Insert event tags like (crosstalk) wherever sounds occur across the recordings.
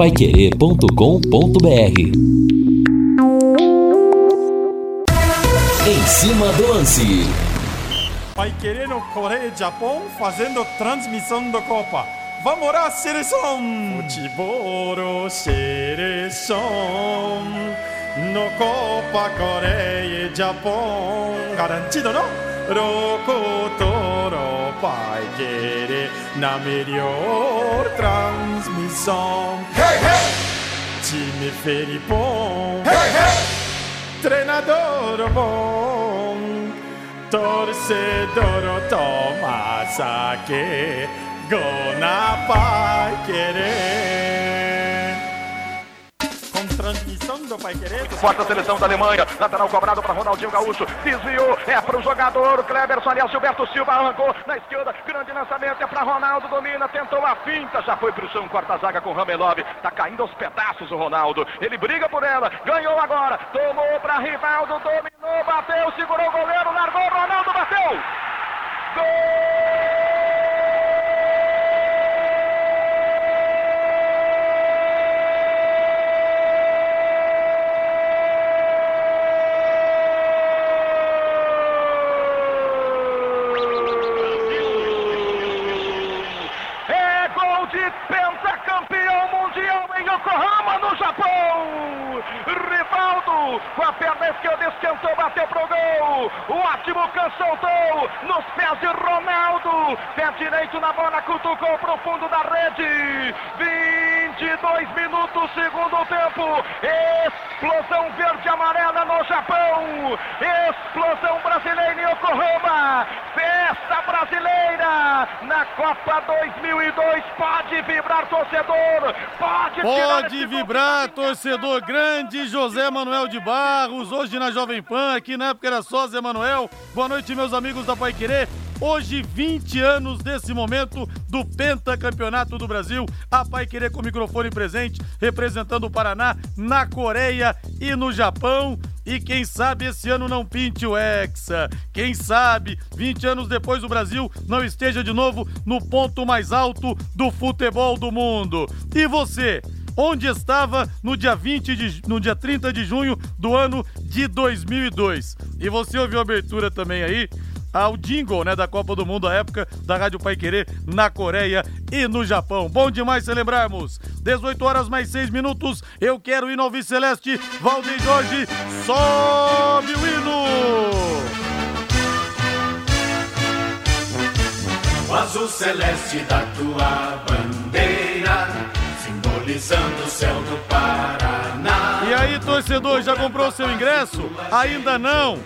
paiquerê.com.br Em cima do lance. Pai querer no Coreia e Japão fazendo transmissão da Copa. Vamos lá, seleção! Futebol, seleção. No Copa Coreia e Japão. Garantido, não? Rocotoro, Pai querer na melhor transmissão. Hey, hey! Time Felipão. Hey, hey! Treinador bom. Torcedor toma saque, gol na Pai Querer. Transmissão do Pai Querer. Forte a seleção da Alemanha. Lateral cobrado para Ronaldinho Gaúcho. Desviou. É para o jogador Cleberson. Aliás, Gilberto Silva arrancou na esquerda. Grande lançamento. É para Ronaldo. Domina. Tentou a finta. Já foi para o chão. Quarta zaga com Ramelov. Tá caindo aos pedaços o Ronaldo. Ele briga por ela. Ganhou agora. Tomou para Rivaldo. Dominou. Bateu. Segurou o goleiro. Largou. Ronaldo bateu. É gol de pentacampeão mundial em Yokohama, no Japão. Com a perna esquerda, esquentou, bateu pro gol. O ótimo can soltou nos pés de Ronaldo. Pé direito na bola, cutucou pro fundo da rede. 22 minutos, segundo tempo. Explosão verde e amarela no Japão. Explosão brasileira em Yokohama. Festa brasileira na Copa 2002. Pode vibrar, torcedor. Pode, Pode vibrar, torcedor grande, José Manuel de Barros, hoje na Jovem Pan, aqui na época era só Zé Manuel. Boa noite, meus amigos da Pai Querer. Hoje, 20 anos desse momento do pentacampeonato do Brasil. A Pai Querer com o microfone presente, representando o Paraná na Coreia e no Japão. E quem sabe esse ano não pinte o Hexa. Quem sabe, 20 anos depois, o Brasil não esteja de novo no ponto mais alto do futebol do mundo. E você? onde estava no dia 20 de, no dia 30 de junho do ano de 2002. E você ouviu a abertura também aí ao jingle, né, da Copa do Mundo, a época da Rádio Pai Querer na Coreia e no Japão. Bom demais celebrarmos. 18 horas mais 6 minutos. Eu quero ir no Alves Celeste. Valdeir Jorge, sobe o hino! O azul celeste da tua bandeira, simbolizando o céu do Paraná. E aí, torcedor, já comprou seu ingresso? Ainda não?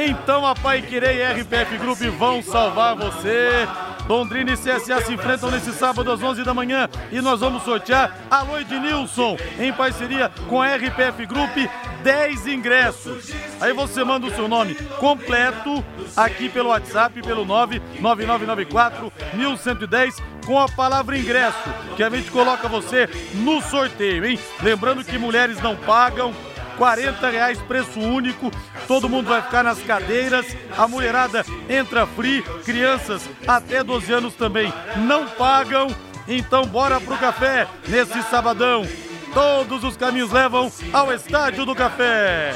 Então a Pai Querer e a RPF Group vão salvar você. Londrina e CSA se enfrentam nesse sábado às 11 da manhã e nós vamos sortear Alô Ednilson em parceria com a RPF Group 10 ingressos. Aí você manda o seu nome completo aqui pelo WhatsApp pelo 99994 1110 com a palavra ingresso, que a gente coloca você no sorteio, hein? Lembrando que mulheres não pagam, 40 reais preço único, todo mundo vai ficar nas cadeiras, a mulherada entra free, crianças até 12 anos também não pagam, então bora pro café nesse sabadão. Todos os caminhos levam ao Estádio do Café.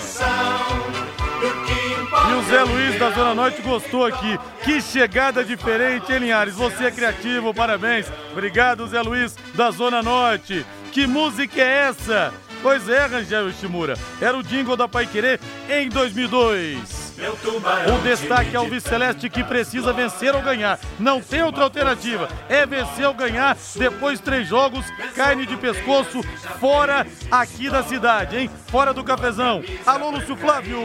E o Zé Luiz da Zona Norte gostou aqui. Que chegada diferente, hein, Linhares? Você é criativo, parabéns. Obrigado, Zé Luiz da Zona Norte. Que música é essa? Pois é, Rangel Shimura. Era o jingle da Pai Querer em 2002. O destaque ao Celeste que precisa vencer ou ganhar. Não tem outra alternativa. É vencer ou ganhar. Depois três jogos, carne de pescoço, fora aqui da cidade, hein? Fora do cafezão. Alô, Lúcio Flávio.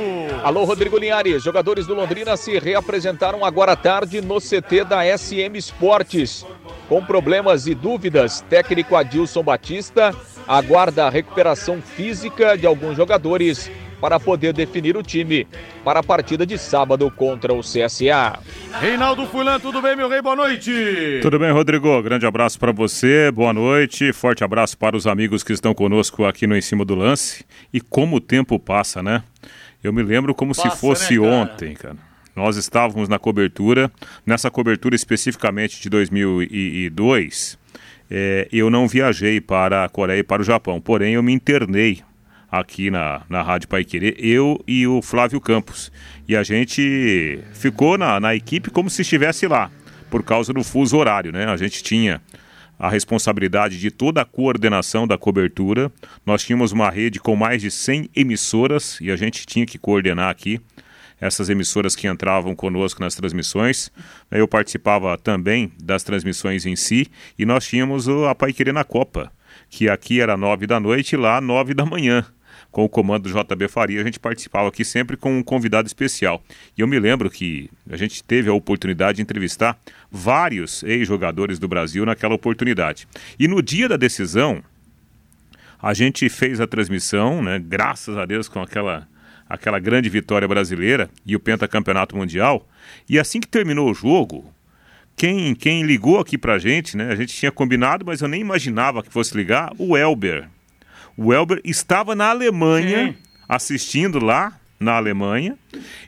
Alô, Rodrigo Linhares. Jogadores do Londrina se reapresentaram agora à tarde no CT da SM Esportes. Com problemas e dúvidas, técnico Adilson Batista aguarda a recuperação física de alguns jogadores para poder definir o time para a partida de sábado contra o CSA. Reinaldo Fulan, tudo bem, meu rei? Boa noite. Tudo bem, Rodrigo? Grande abraço para você, boa noite. Forte abraço para os amigos que estão conosco aqui no Em Cima do Lance. E como o tempo passa, né? Eu me lembro como Passa, se fosse né, cara? ontem, cara. Nós estávamos na cobertura, nessa cobertura especificamente de 2002, é, eu não viajei para a Coreia e para o Japão, porém eu me internei aqui na, na Rádio Paiquerê, eu e o Flávio Campos. E a gente ficou na, na equipe como se estivesse lá, por causa do fuso horário, né? A gente tinha a responsabilidade de toda a coordenação da cobertura. Nós tínhamos uma rede com mais de 100 emissoras e a gente tinha que coordenar aqui essas emissoras que entravam conosco nas transmissões. Eu participava também das transmissões em si e nós tínhamos a Paiquerê na Copa, que aqui era nove da noite e lá nove da manhã com o comando do JB Faria, a gente participava aqui sempre com um convidado especial. E eu me lembro que a gente teve a oportunidade de entrevistar vários ex-jogadores do Brasil naquela oportunidade. E no dia da decisão, a gente fez a transmissão, né, graças a Deus, com aquela, aquela grande vitória brasileira e o pentacampeonato mundial. E assim que terminou o jogo, quem, quem ligou aqui pra gente, né? A gente tinha combinado, mas eu nem imaginava que fosse ligar, o Elber. O Elber estava na Alemanha, Sim. assistindo lá na Alemanha,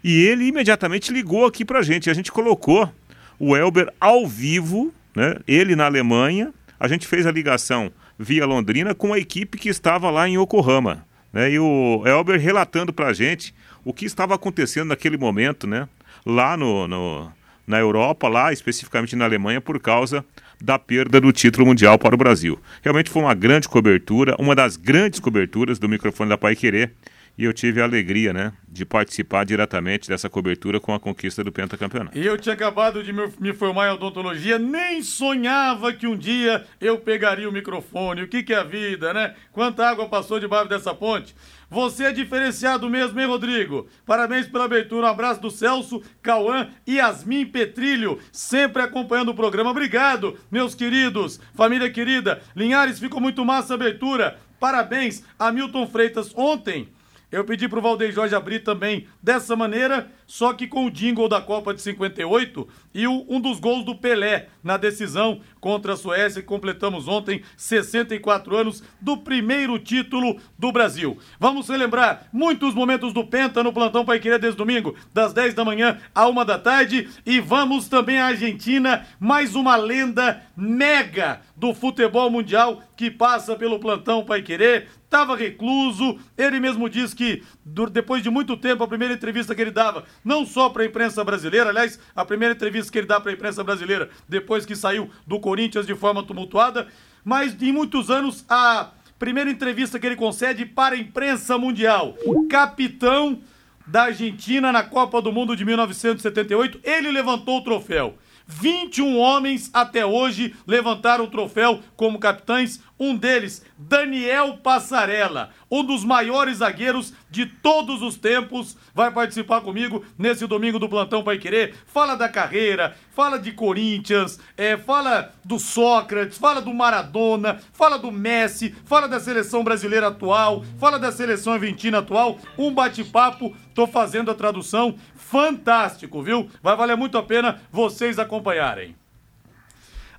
e ele imediatamente ligou aqui pra gente. A gente colocou o Elber ao vivo, né? Ele na Alemanha. A gente fez a ligação via Londrina com a equipe que estava lá em Yokohama. Né? E o Elber relatando pra gente o que estava acontecendo naquele momento, né? Lá no, no na Europa, lá especificamente na Alemanha, por causa da perda do título mundial para o Brasil. Realmente foi uma grande cobertura, uma das grandes coberturas do microfone da Pai Querer. E eu tive a alegria, né, de participar diretamente dessa cobertura com a conquista do pentacampeonato. Eu tinha acabado de me formar em odontologia, nem sonhava que um dia eu pegaria o microfone. O que, que é a vida, né? Quanta água passou debaixo dessa ponte? Você é diferenciado mesmo, hein, Rodrigo? Parabéns pela abertura. Um abraço do Celso, Cauã e Yasmin Petrilho, sempre acompanhando o programa. Obrigado, meus queridos, família querida. Linhares, ficou muito massa a abertura. Parabéns a Milton Freitas ontem eu pedi pro Valdeir Jorge abrir também dessa maneira, só que com o jingle da Copa de 58 e o, um dos gols do Pelé na decisão contra a Suécia, que completamos ontem 64 anos do primeiro título do Brasil. Vamos relembrar muitos momentos do Penta no plantão Pai Querer desde domingo, das 10 da manhã à 1 da tarde. E vamos também à Argentina, mais uma lenda mega do futebol mundial que passa pelo plantão Pai Querer estava recluso. Ele mesmo disse que, depois de muito tempo, a primeira entrevista que ele dava, não só para a imprensa brasileira, aliás, a primeira entrevista que ele dá para a imprensa brasileira, depois que saiu do Corinthians de forma tumultuada, mas em muitos anos, a primeira entrevista que ele concede para a imprensa mundial. Capitão da Argentina na Copa do Mundo de 1978, ele levantou o troféu. 21 homens até hoje levantaram o troféu como capitães. Um deles, Daniel Passarella, um dos maiores zagueiros de todos os tempos, vai participar comigo nesse domingo do Plantão Pai Querer. Fala da carreira, fala de Corinthians, é, fala do Sócrates, fala do Maradona, fala do Messi, fala da seleção brasileira atual, fala da seleção argentina atual. Um bate-papo, tô fazendo a tradução fantástico, viu? Vai valer muito a pena vocês acompanharem.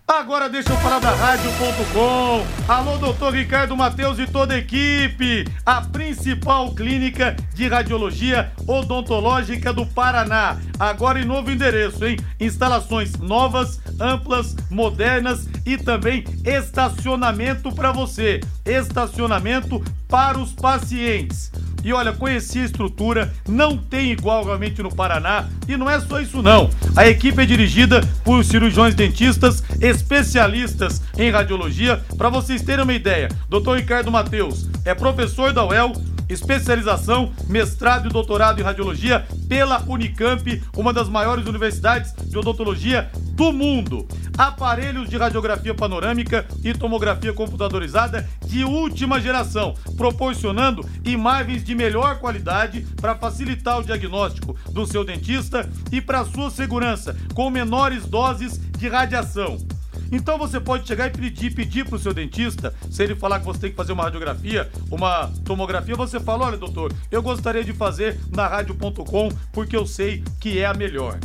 Agora deixa eu falar da Rádio.com. Alô, doutor Ricardo Matheus e toda a equipe. A principal clínica de radiologia odontológica do Paraná. Agora em novo endereço, hein? Instalações novas, amplas, modernas e também estacionamento para você. Estacionamento para os pacientes. E olha, conheci a estrutura, não tem igual realmente no Paraná. E não é só isso não. A equipe é dirigida por cirurgiões dentistas, especialistas em radiologia. Para vocês terem uma ideia, Dr. Ricardo Mateus é professor da UEL, especialização, mestrado e doutorado em radiologia pela Unicamp, uma das maiores universidades de odontologia do mundo. Aparelhos de radiografia panorâmica e tomografia computadorizada de última geração, proporcionando imagens de melhor qualidade para facilitar o diagnóstico do seu dentista e para sua segurança, com menores doses de radiação. Então você pode chegar e pedir, pedir para o seu dentista, se ele falar que você tem que fazer uma radiografia, uma tomografia, você fala: olha, doutor, eu gostaria de fazer na rádio.com porque eu sei que é a melhor.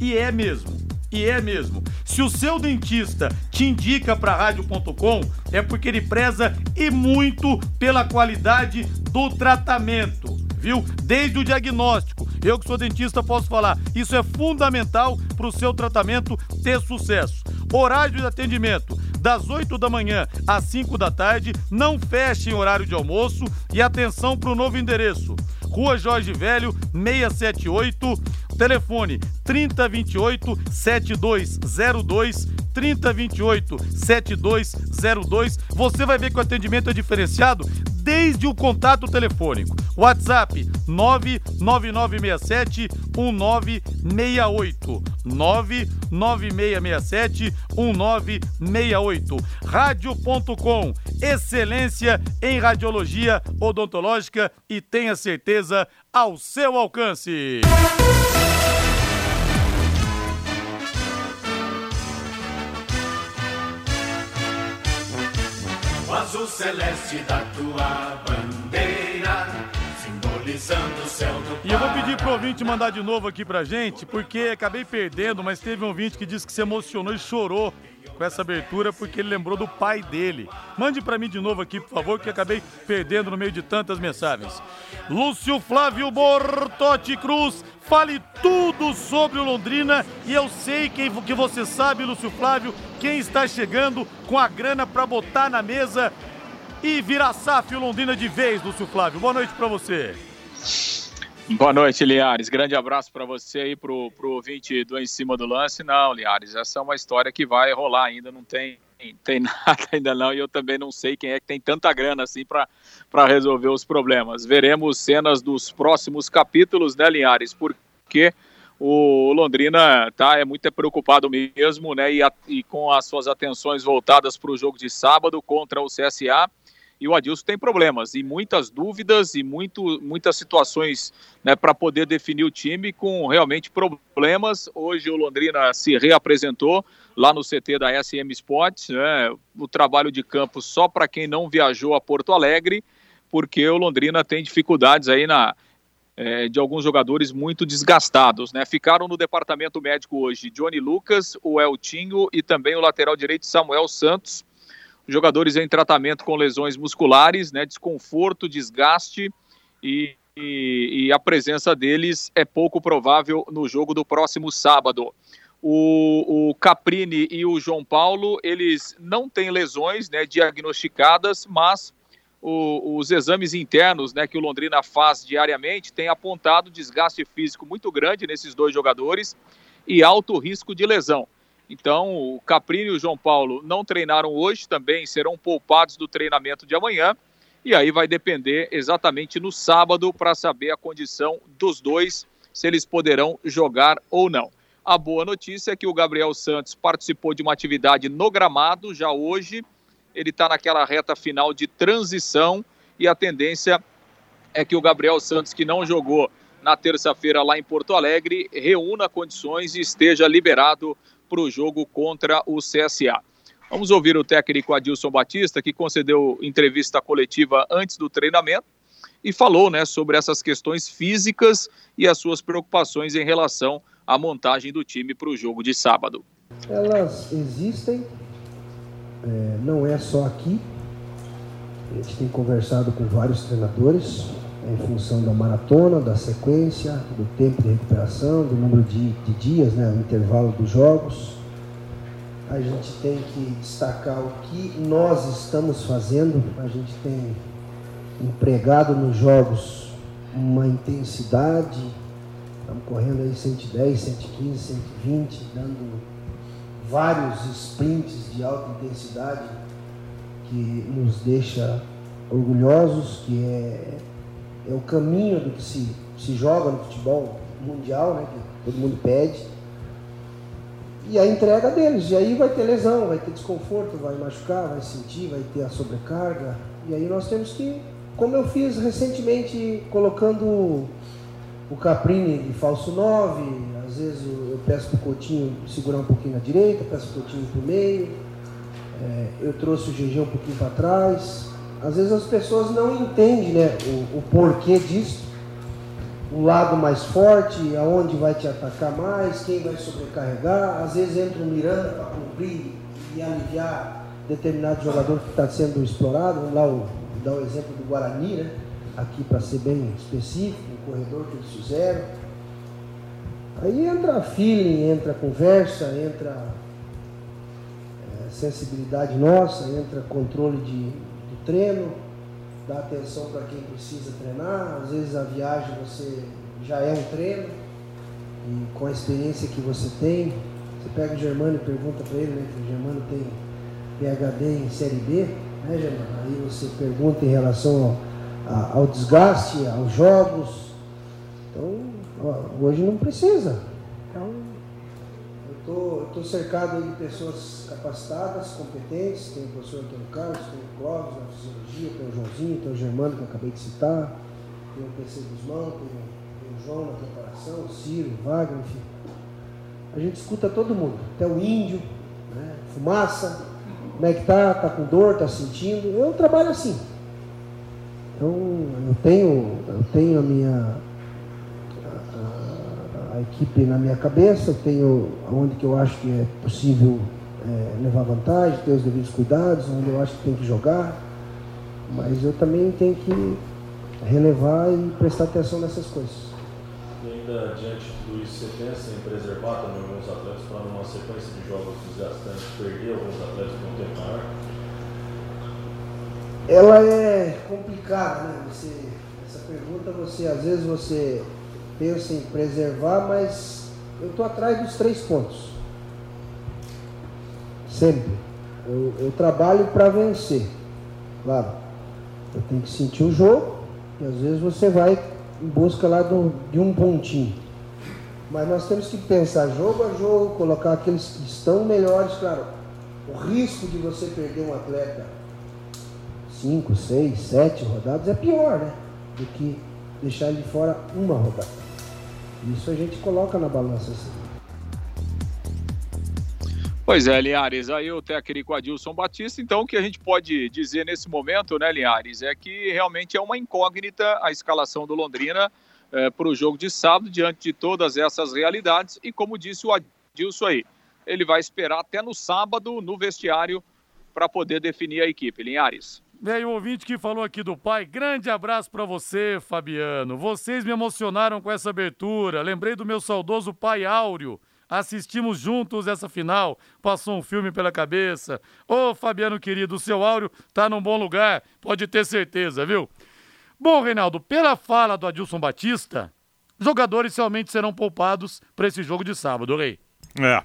E é mesmo. E é mesmo. Se o seu dentista te indica para rádio.com, é porque ele preza e muito pela qualidade do tratamento, viu? Desde o diagnóstico Eu que sou dentista posso falar, isso é fundamental para o seu tratamento ter sucesso. Horário de atendimento das 8 da manhã às 5 da tarde, não feche em horário de almoço. E atenção para o novo endereço. Rua Jorge Velho, 678, telefone 3028 7202 3028 7202. Você vai ver que o atendimento é diferenciado desde o contato telefônico. WhatsApp 99967 1968. 99667 1968. Rádio.com. Excelência em radiologia odontológica e tenha certeza ao seu alcance. O azul celeste da tua bandeira, simbolizando o céu do E eu vou pedir pro ouvinte mandar de novo aqui pra gente, porque acabei perdendo, mas teve um ouvinte que disse que se emocionou e chorou com essa abertura porque ele lembrou do pai dele. Mande pra mim de novo aqui, por favor, que acabei perdendo no meio de tantas mensagens. Lúcio Flávio Bortotti Cruz, fale tudo sobre o Londrina e eu sei que, que você sabe, Lúcio Flávio, quem está chegando com a grana pra botar na mesa e virar SAF o Londrina de vez, Lúcio Flávio. Boa noite pra você. Boa noite, Liares. Grande abraço para você e pro, pro ouvinte do Em Cima do Lance. Não, Liares, essa é uma história que vai rolar ainda, não tem, tem (laughs) nada ainda não, e eu também não sei quem é que tem tanta grana assim para resolver os problemas. Veremos cenas dos próximos capítulos, né, Linhares? Porque o Londrina tá é muito preocupado mesmo, né? E, a, e com as suas atenções voltadas para o jogo de sábado contra o CSA e o Adilson tem problemas e muitas dúvidas e muito, muitas situações né, para poder definir o time com realmente problemas. Hoje o Londrina se reapresentou lá no CT da SM Sports, né, o trabalho de campo só para quem não viajou a Porto Alegre, porque o Londrina tem dificuldades aí na, é, de alguns jogadores muito desgastados. Né? Ficaram no departamento médico hoje Johnny Lucas, o Eltinho e também o lateral direito Samuel Santos jogadores em tratamento com lesões musculares, né, desconforto, desgaste e, e, e, a presença deles é pouco provável no jogo do próximo sábado. O, o Caprini e o João Paulo, eles não têm lesões né, diagnosticadas, mas o, os exames internos né, que o Londrina faz diariamente têm apontado desgaste físico muito grande nesses dois jogadores e alto risco de lesão. Então, o Caprini e o João Paulo não treinaram hoje, também serão poupados do treinamento de amanhã. E aí vai depender exatamente no sábado para saber a condição dos dois, se eles poderão jogar ou não. A boa notícia é que o Gabriel Santos participou de uma atividade no gramado já hoje. Ele está naquela reta final de transição e a tendência é que o Gabriel Santos, que não jogou na terça-feira lá em Porto Alegre, reúna condições e esteja liberado para o jogo contra o CSA. Vamos ouvir o técnico Adilson Batista, que concedeu entrevista coletiva antes do treinamento e falou né, sobre essas questões físicas e as suas preocupações em relação à montagem do time para o jogo de sábado. Elas existem, é, não é só aqui. A gente tem conversado com vários treinadores em função da maratona, da sequência, do tempo de recuperação, do número de, de dias, né, o intervalo dos jogos. A gente tem que destacar o que nós estamos fazendo. A gente tem empregado nos jogos uma intensidade, estamos correndo aí 110, 115, 120, dando vários sprints de alta intensidade que nos deixa orgulhosos, que é é o caminho do que se, se joga no futebol mundial, né, que todo mundo pede. E a entrega deles. E aí vai ter lesão, vai ter desconforto, vai machucar, vai sentir, vai ter a sobrecarga. E aí nós temos que, como eu fiz recentemente, colocando o Caprini de falso 9, às vezes eu peço para o Coutinho segurar um pouquinho na direita, peço para o Coutinho para o meio, é, eu trouxe o GG um pouquinho para trás, às vezes as pessoas não entendem né, o, o porquê disso. O lado mais forte, aonde vai te atacar mais, quem vai sobrecarregar. Às vezes entra um Miranda para cumprir e aliviar determinado jogador que está sendo explorado. Vamos lá o, dar o exemplo do Guarani, né? aqui para ser bem específico, o corredor que eles fizeram. Aí entra feeling, entra conversa, entra é, sensibilidade nossa, entra controle de treino, dá atenção para quem precisa treinar. Às vezes a viagem você já é um treino e com a experiência que você tem, você pega o Germano e pergunta para ele, né, que o Germano tem PHD em Série B, né, Germano? Aí você pergunta em relação ao, ao desgaste, aos jogos. Então, ó, hoje não precisa. Então, eu tô, tô cercado de pessoas capacitadas, competentes. Tem o professor Antônio Carlos, tem o Clóvis na fisiologia, tem o Joãozinho, tem o Germano que eu acabei de citar, tem o PC Guzmão, tem tem o João na preparação, o Ciro, o Wagner, enfim. A gente escuta todo mundo, até o índio, né? fumaça, como é que tá, tá com dor, tá sentindo. Eu trabalho assim. Então eu tenho, eu tenho a minha equipe na minha cabeça, tenho onde que eu acho que é possível é, levar vantagem, ter os devidos cuidados, onde eu acho que tem que jogar, mas eu também tenho que relevar e prestar atenção nessas coisas. E ainda diante do isso, você pensa em preservar também alguns atletas para numa sequência de jogos desgastantes perder alguns atletas por um tempo maior? Ela é complicada, né? Você, essa pergunta, você às vezes você pensa em preservar, mas eu estou atrás dos três pontos. Sempre. Eu, eu trabalho para vencer. Claro. Eu tenho que sentir o jogo e às vezes você vai em busca lá do, de um pontinho. Mas nós temos que pensar jogo a jogo, colocar aqueles que estão melhores, claro. O risco de você perder um atleta 5, 6, 7 rodadas é pior, né? Do que deixar ele fora uma rodada. Isso a gente coloca na balança assim. Pois é, Linhares, aí o técnico Adilson Batista, então o que a gente pode dizer nesse momento, né, Linhares, é que realmente é uma incógnita a escalação do Londrina é, para o jogo de sábado, diante de todas essas realidades, e como disse o Adilson aí, ele vai esperar até no sábado, no vestiário, para poder definir a equipe. Linhares. Veio o ouvinte que falou aqui do pai. Grande abraço para você, Fabiano. Vocês me emocionaram com essa abertura. Lembrei do meu saudoso pai Áureo. Assistimos juntos essa final. Passou um filme pela cabeça. Ô, Fabiano querido, o seu Áureo tá num bom lugar. Pode ter certeza, viu? Bom, Reinaldo, pela fala do Adilson Batista, jogadores realmente serão poupados para esse jogo de sábado, Rei. É,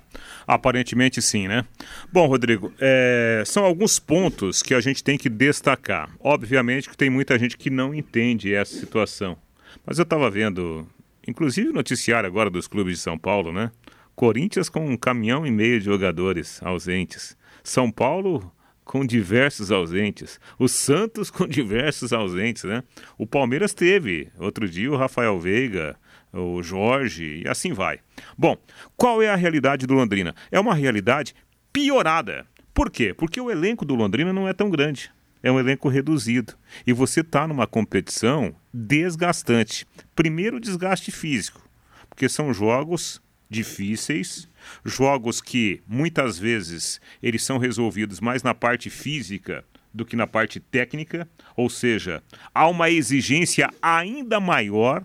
aparentemente sim, né? Bom, Rodrigo, é, são alguns pontos que a gente tem que destacar. Obviamente que tem muita gente que não entende essa situação. Mas eu estava vendo, inclusive o noticiário agora dos clubes de São Paulo, né? Corinthians com um caminhão e meio de jogadores ausentes. São Paulo com diversos ausentes. O Santos com (laughs) diversos ausentes, né? O Palmeiras teve, outro dia, o Rafael Veiga, o Jorge e assim vai. Bom, qual é a realidade do Londrina? É uma realidade piorada. Por quê? Porque o elenco do Londrina não é tão grande. É um elenco reduzido. E você está numa competição desgastante. Primeiro, desgaste físico, porque são jogos difíceis, jogos que muitas vezes eles são resolvidos mais na parte física do que na parte técnica, ou seja, há uma exigência ainda maior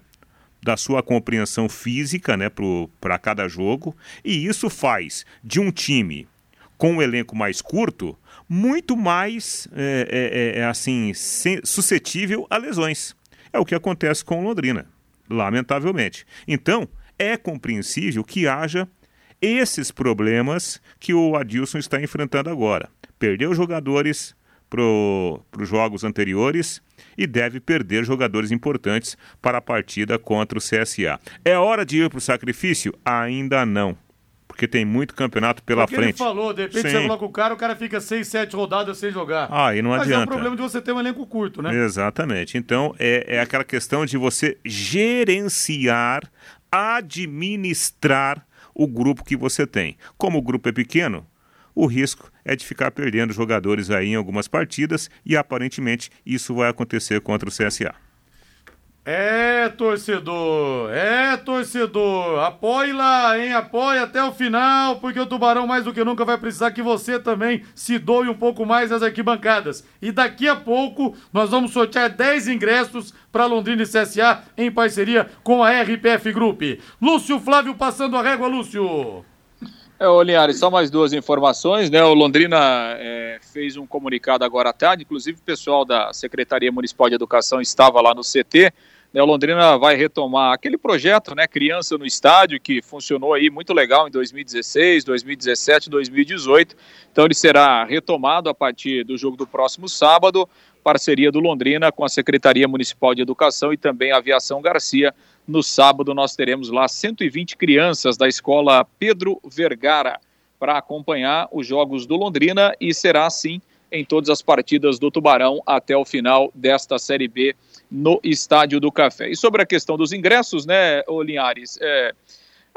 da sua compreensão física né, para cada jogo, e isso faz de um time com um elenco mais curto muito mais é, é, é, assim suscetível a lesões. É o que acontece com Londrina, lamentavelmente. Então, é compreensível que haja esses problemas que o Adilson está enfrentando agora. Perdeu jogadores para os jogos anteriores e deve perder jogadores importantes para a partida contra o CSA. É hora de ir para o sacrifício? Ainda não. Porque tem muito campeonato pela Porque frente. ele falou, de repente Sim. você coloca o cara, o cara fica seis, sete rodadas sem jogar. Ah, e não Mas adianta. é o problema de você ter um elenco curto, né? Exatamente. Então, é, é aquela questão de você gerenciar, administrar o grupo que você tem. Como o grupo é pequeno, o risco é de ficar perdendo jogadores aí em algumas partidas e aparentemente isso vai acontecer contra o CSA. É, torcedor, é, torcedor. Apoie lá, hein? Apoie até o final, porque o Tubarão mais do que nunca vai precisar que você também se doe um pouco mais às arquibancadas. E daqui a pouco nós vamos sortear 10 ingressos para Londrina e CSA em parceria com a RPF Group. Lúcio Flávio passando a régua, Lúcio. É, ô Linhares, só mais duas informações, né? O Londrina é, fez um comunicado agora à tarde, inclusive o pessoal da Secretaria Municipal de Educação estava lá no CT né, o Londrina vai retomar aquele projeto, né, Criança no Estádio, que funcionou aí muito legal em 2016, 2017, 2018. Então ele será retomado a partir do jogo do próximo sábado, parceria do Londrina com a Secretaria Municipal de Educação e também a Aviação Garcia. No sábado nós teremos lá 120 crianças da escola Pedro Vergara para acompanhar os jogos do Londrina e será assim em todas as partidas do Tubarão até o final desta Série B no Estádio do Café. E sobre a questão dos ingressos, né, Linhares, é,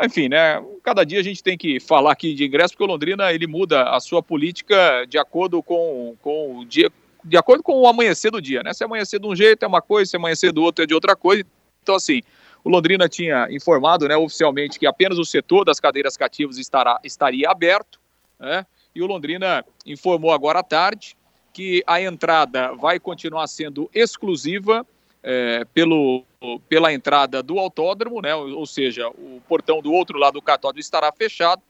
enfim, né, cada dia a gente tem que falar aqui de ingresso, porque o Londrina, ele muda a sua política de acordo com, com o dia, de acordo com o amanhecer do dia, né, se amanhecer de um jeito é uma coisa, se amanhecer do outro é de outra coisa, então assim, o Londrina tinha informado, né, oficialmente que apenas o setor das cadeiras cativas estará, estaria aberto, né, e o Londrina informou agora à tarde que a entrada vai continuar sendo exclusiva é, pelo, pela entrada do autódromo, né? ou, ou seja, o portão do outro lado do cartódromo estará fechado,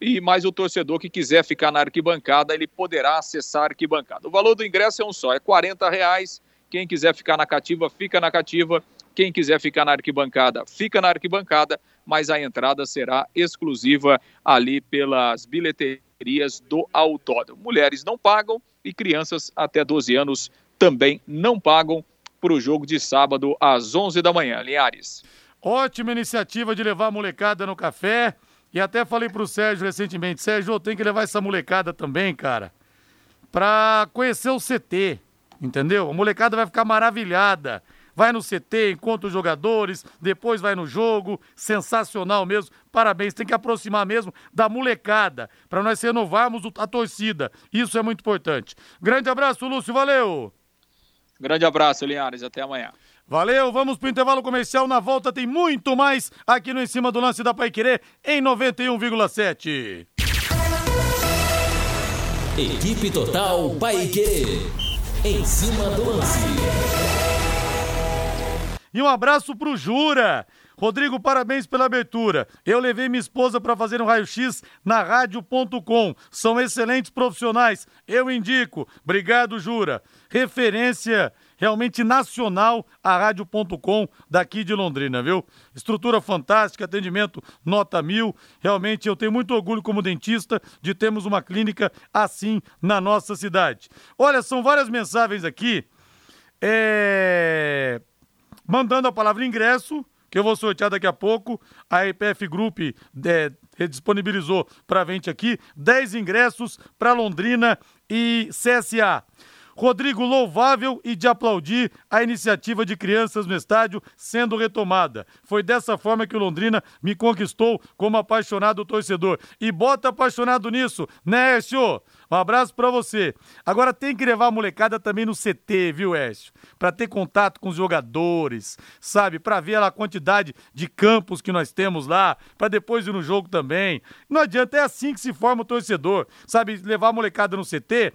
e mais o torcedor que quiser ficar na arquibancada, ele poderá acessar a arquibancada. O valor do ingresso é um só, é R$ reais. Quem quiser ficar na cativa, fica na cativa. Quem quiser ficar na arquibancada, fica na arquibancada, mas a entrada será exclusiva ali pelas bilheterias do autódromo. Mulheres não pagam e crianças até 12 anos também não pagam para o jogo de sábado às 11 da manhã. Linhares. Ótima iniciativa de levar a molecada no café. E até falei para o Sérgio recentemente: Sérgio, tem que levar essa molecada também, cara, para conhecer o CT. Entendeu? A molecada vai ficar maravilhada. Vai no CT, encontra os jogadores, depois vai no jogo. Sensacional mesmo. Parabéns, tem que aproximar mesmo da molecada, para nós renovarmos a torcida. Isso é muito importante. Grande abraço, Lúcio, valeu! Grande abraço, Linhares. Até amanhã. Valeu, vamos pro intervalo comercial. Na volta tem muito mais aqui no Em Cima do Lance da Paiquerê em 91,7. Equipe Total Paiquerê. Em cima do lance. E um abraço pro Jura. Rodrigo, parabéns pela abertura. Eu levei minha esposa para fazer um raio-x na rádio.com. São excelentes profissionais. Eu indico. Obrigado, Jura. Referência realmente nacional a rádio.com daqui de Londrina, viu? Estrutura fantástica, atendimento nota mil. Realmente eu tenho muito orgulho como dentista de termos uma clínica assim na nossa cidade. Olha, são várias mensagens aqui. É... Mandando a palavra ingresso que eu vou sortear daqui a pouco. A EPF Group é, disponibilizou para a gente aqui 10 ingressos para Londrina e CSA. Rodrigo, louvável e de aplaudir a iniciativa de crianças no estádio sendo retomada. Foi dessa forma que o Londrina me conquistou como apaixonado torcedor. E bota apaixonado nisso, né, Écio? Um abraço para você. Agora tem que levar a molecada também no CT, viu, Écio? Para ter contato com os jogadores, sabe? Para ver a quantidade de campos que nós temos lá, para depois ir no jogo também. Não adianta, é assim que se forma o torcedor, sabe? Levar a molecada no CT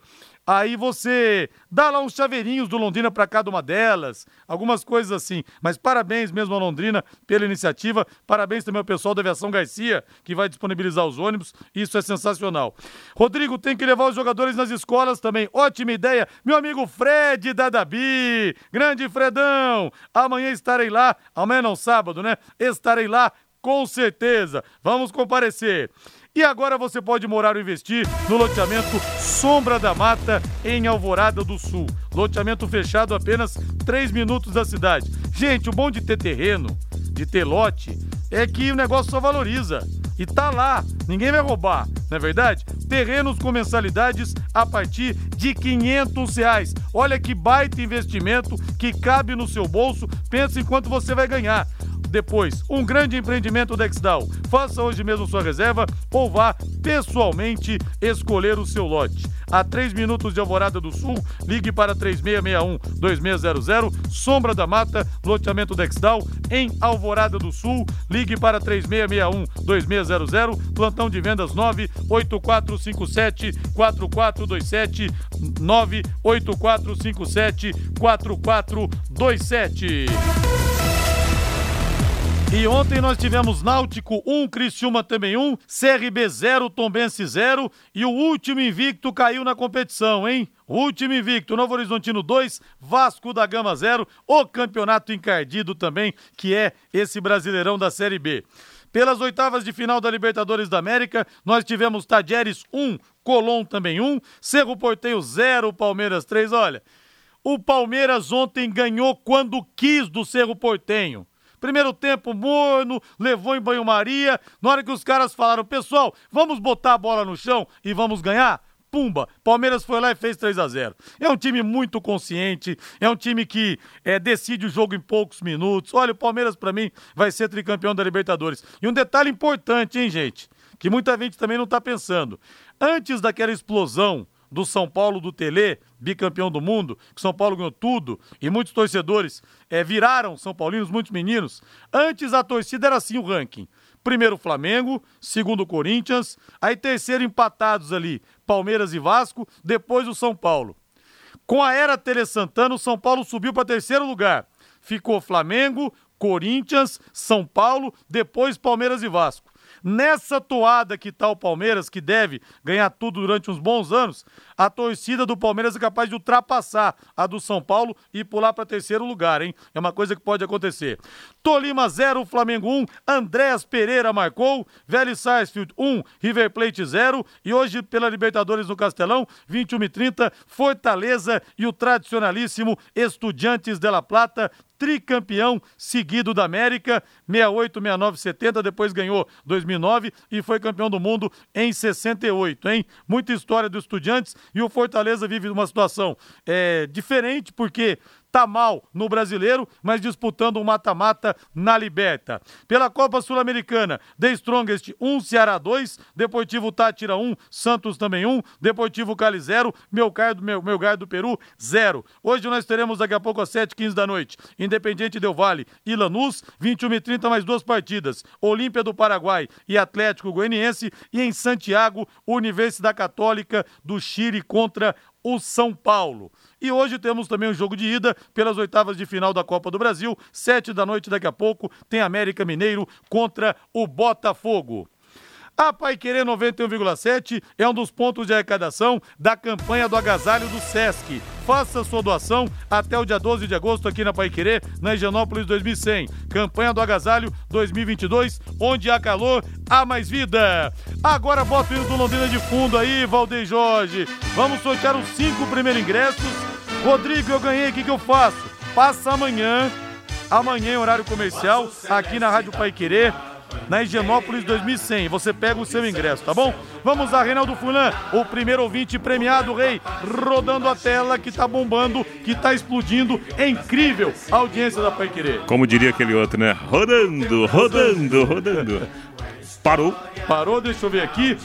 Aí você dá lá uns chaveirinhos do Londrina para cada uma delas, algumas coisas assim. Mas parabéns mesmo a Londrina pela iniciativa. Parabéns também ao pessoal da Aviação Garcia, que vai disponibilizar os ônibus. Isso é sensacional. Rodrigo, tem que levar os jogadores nas escolas também. Ótima ideia. Meu amigo Fred da Dabi. Grande Fredão. Amanhã estarei lá. Amanhã não, sábado, né? Estarei lá com certeza. Vamos comparecer. E agora você pode morar ou investir no loteamento Sombra da Mata, em Alvorada do Sul. Loteamento fechado apenas 3 minutos da cidade. Gente, o bom de ter terreno, de ter lote, é que o negócio só valoriza. E tá lá, ninguém vai roubar, não é verdade? Terrenos com mensalidades a partir de 500 reais. Olha que baita investimento que cabe no seu bolso. Pensa em quanto você vai ganhar Depois, um grande empreendimento Dexdal. Faça hoje mesmo sua reserva ou vá pessoalmente escolher o seu lote. A 3 minutos de Alvorada do Sul, ligue para 3661-2600. Sombra da Mata, loteamento Dexdal, em Alvorada do Sul, ligue para 3661-2600. Plantão de vendas 98457-4427. 98457-4427. E ontem nós tivemos Náutico 1, Criciúma também 1, CRB 0, Tombense 0 e o último invicto caiu na competição, hein? Último invicto, Novo Horizontino 2, Vasco da Gama 0, o campeonato encardido também, que é esse Brasileirão da Série B. Pelas oitavas de final da Libertadores da América, nós tivemos Tajeres 1, Colom também 1, Cerro Porteio 0, Palmeiras 3. Olha, o Palmeiras ontem ganhou quando quis do Cerro Portenho. Primeiro tempo morno, levou em banho-maria. Na hora que os caras falaram, pessoal, vamos botar a bola no chão e vamos ganhar? Pumba! Palmeiras foi lá e fez 3 a 0 É um time muito consciente, é um time que é, decide o jogo em poucos minutos. Olha, o Palmeiras, para mim, vai ser tricampeão da Libertadores. E um detalhe importante, hein, gente? Que muita gente também não tá pensando. Antes daquela explosão do São Paulo do Tele, bicampeão do mundo, que São Paulo ganhou tudo, e muitos torcedores é, viraram São Paulinos, muitos meninos. Antes a torcida era assim o ranking. Primeiro Flamengo, segundo Corinthians, aí terceiro empatados ali, Palmeiras e Vasco, depois o São Paulo. Com a era Tele Santana, o São Paulo subiu para terceiro lugar. Ficou Flamengo, Corinthians, São Paulo, depois Palmeiras e Vasco. Nessa toada que tá o Palmeiras, que deve ganhar tudo durante uns bons anos, a torcida do Palmeiras é capaz de ultrapassar a do São Paulo e pular para terceiro lugar, hein? É uma coisa que pode acontecer. Tolima 0, Flamengo 1, Andréas Pereira marcou, Vélez Sarsfield 1, River Plate 0 e hoje pela Libertadores no Castelão, 21 e 30, Fortaleza e o tradicionalíssimo Estudiantes de La Plata tricampeão seguido da América, 68, 69, 70, depois ganhou 2009 e foi campeão do mundo em 68, hein? Muita história do Estudiantes e o Fortaleza vive uma situação é, diferente porque tá mal no brasileiro, mas disputando um mata-mata na Liberta. Pela Copa Sul-Americana, The Strongest 1, Ceará 2, Deportivo Tátira 1, Santos também 1, Deportivo Cali 0, Melgar do, meu, Melgar do Peru 0. Hoje nós teremos daqui a pouco às 7h15 da noite, Independiente Del Vale e Lanús, 21 e 30 mais duas partidas, Olímpia do Paraguai e Atlético Goianiense e em Santiago, Universidade Católica do Chile contra o São Paulo. E hoje temos também o um jogo de ida pelas oitavas de final da Copa do Brasil. Sete da noite daqui a pouco tem América Mineiro contra o Botafogo. A Pai Querer 91,7 é um dos pontos de arrecadação da campanha do agasalho do Sesc. Faça sua doação até o dia 12 de agosto aqui na Pai Querer, na Higienópolis 2100. Campanha do agasalho 2022, onde há calor, há mais vida. Agora bota o hino do Londrina de fundo aí, Valdeir Jorge. Vamos sortear os cinco primeiros ingressos. Rodrigo, eu ganhei, o que, que eu faço? Passa amanhã, amanhã em horário comercial, aqui na Rádio Pai Querer na Higienópolis 2100. Você pega o seu ingresso, tá bom? Vamos a Reinaldo Fulan, o primeiro ouvinte premiado, rei, rodando a tela que tá bombando, que tá explodindo. É incrível a audiência da Pai Querer. Como diria aquele outro, né? Rodando, rodando, rodando. Parou. Parou, deixa eu ver aqui.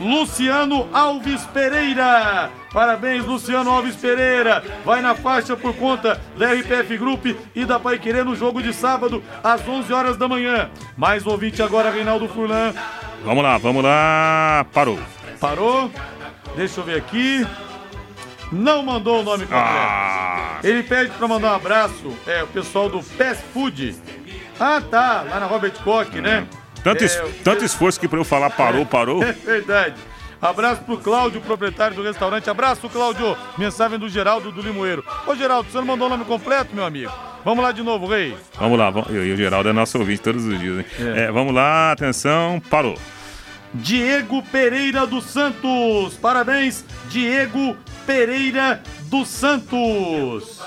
Luciano Alves Pereira. Parabéns, Luciano Alves Pereira. Vai na faixa por conta da RPF Group e da Paiquerê no jogo de sábado, às 11 horas da manhã. Mais um ouvinte agora, Reinaldo Furlan. Vamos lá, vamos lá. Parou. Parou. Deixa eu ver aqui. Não mandou o nome completo. Ah. Ele pede para mandar um abraço, é, o pessoal do Fast Food. Ah, tá, lá na Robert Koch, né? Tanto, es, tanto esforço que para eu falar parou, parou. (laughs) É verdade. Abraço pro Cláudio, proprietário do restaurante. Abraço, Cláudio. Mensagem do Geraldo do Limoeiro. Ô, Geraldo, você não mandou o nome completo, meu amigo? Vamos lá de novo, Rei. Vamos lá. Eu e o Geraldo é nosso ouvinte todos os dias, hein? É. É, vamos lá, atenção, parou. Diego Pereira dos Santos. Parabéns, Diego Pereira dos Santos.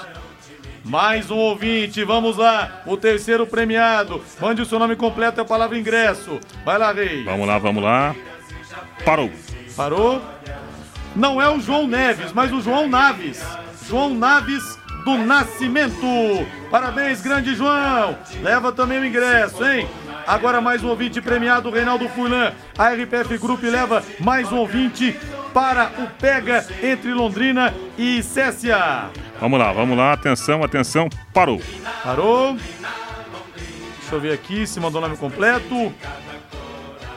Mais um ouvinte, vamos lá. O terceiro premiado. Mande o seu nome completo e a palavra ingresso. Vai lá, Rei. Vamos lá, vamos lá. Parou. Parou. Não é o João Neves, mas o João Naves. João Naves do Nascimento. Parabéns, grande João. Leva também o ingresso, hein? Agora mais um ouvinte premiado, Reinaldo Furlan. A RPF Group leva mais um ouvinte para o Pega entre Londrina e Cécia. Vamos lá, vamos lá, atenção, atenção, parou. Parou. Deixa eu ver aqui se mandou o nome completo.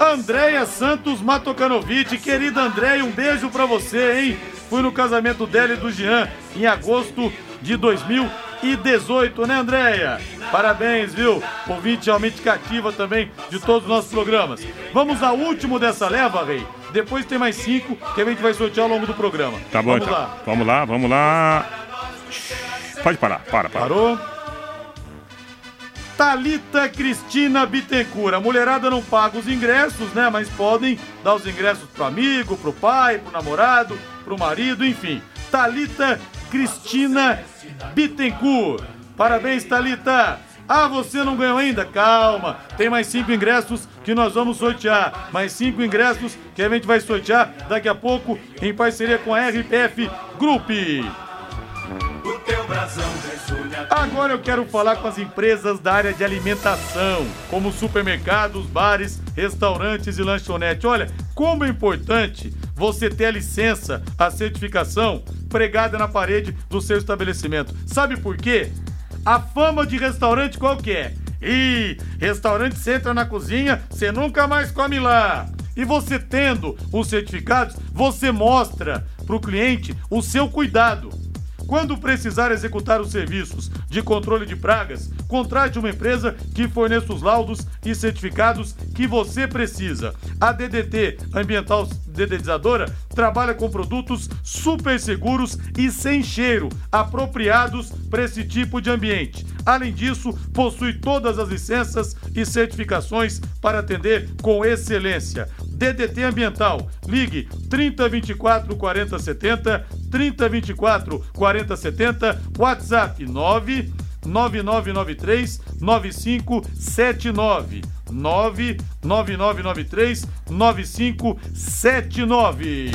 Andréia Santos Matokanovic, querida Andréia, um beijo pra você, hein? Fui no casamento dela e do Jean em agosto de 2018, né, Andréia? Parabéns, viu? Ouvinte realmente cativa também de todos os nossos programas. Vamos ao último dessa leva, Rei. Depois tem mais cinco que a gente vai sortear ao longo do programa. Tá bom, Vamos então. lá. Vamos lá, vamos lá. Pode parar, para, para. Parou? Talita Cristina Bittencourt. A mulherada não paga os ingressos, né? Mas podem dar os ingressos pro amigo, pro pai, pro namorado, pro marido, enfim. Talita Cristina Bittencourt. Parabéns, Talita. Ah, você não ganhou ainda? Calma, tem mais cinco ingressos que nós vamos sortear. Mais cinco ingressos que a gente vai sortear daqui a pouco em parceria com a RPF Group. Agora eu quero falar com as empresas da área de alimentação, como supermercados, bares, restaurantes e lanchonete. Olha, como é importante você ter a licença, a certificação pregada na parede do seu estabelecimento. Sabe por quê? A fama de restaurante qual que é? Ih, restaurante você entra na cozinha, você nunca mais come lá. E você tendo os certificados, você mostra para o cliente o seu cuidado. Quando precisar executar os serviços de controle de pragas, contrate uma empresa que forneça os laudos e certificados que você precisa. A DDT Ambiental Dedetizadora trabalha com produtos super seguros e sem cheiro, apropriados para esse tipo de ambiente. Além disso, possui todas as licenças e certificações para atender com excelência. DDT Ambiental. Ligue 3024 4070, 3024 4070, WhatsApp 9 9993 9579. 99993 9579.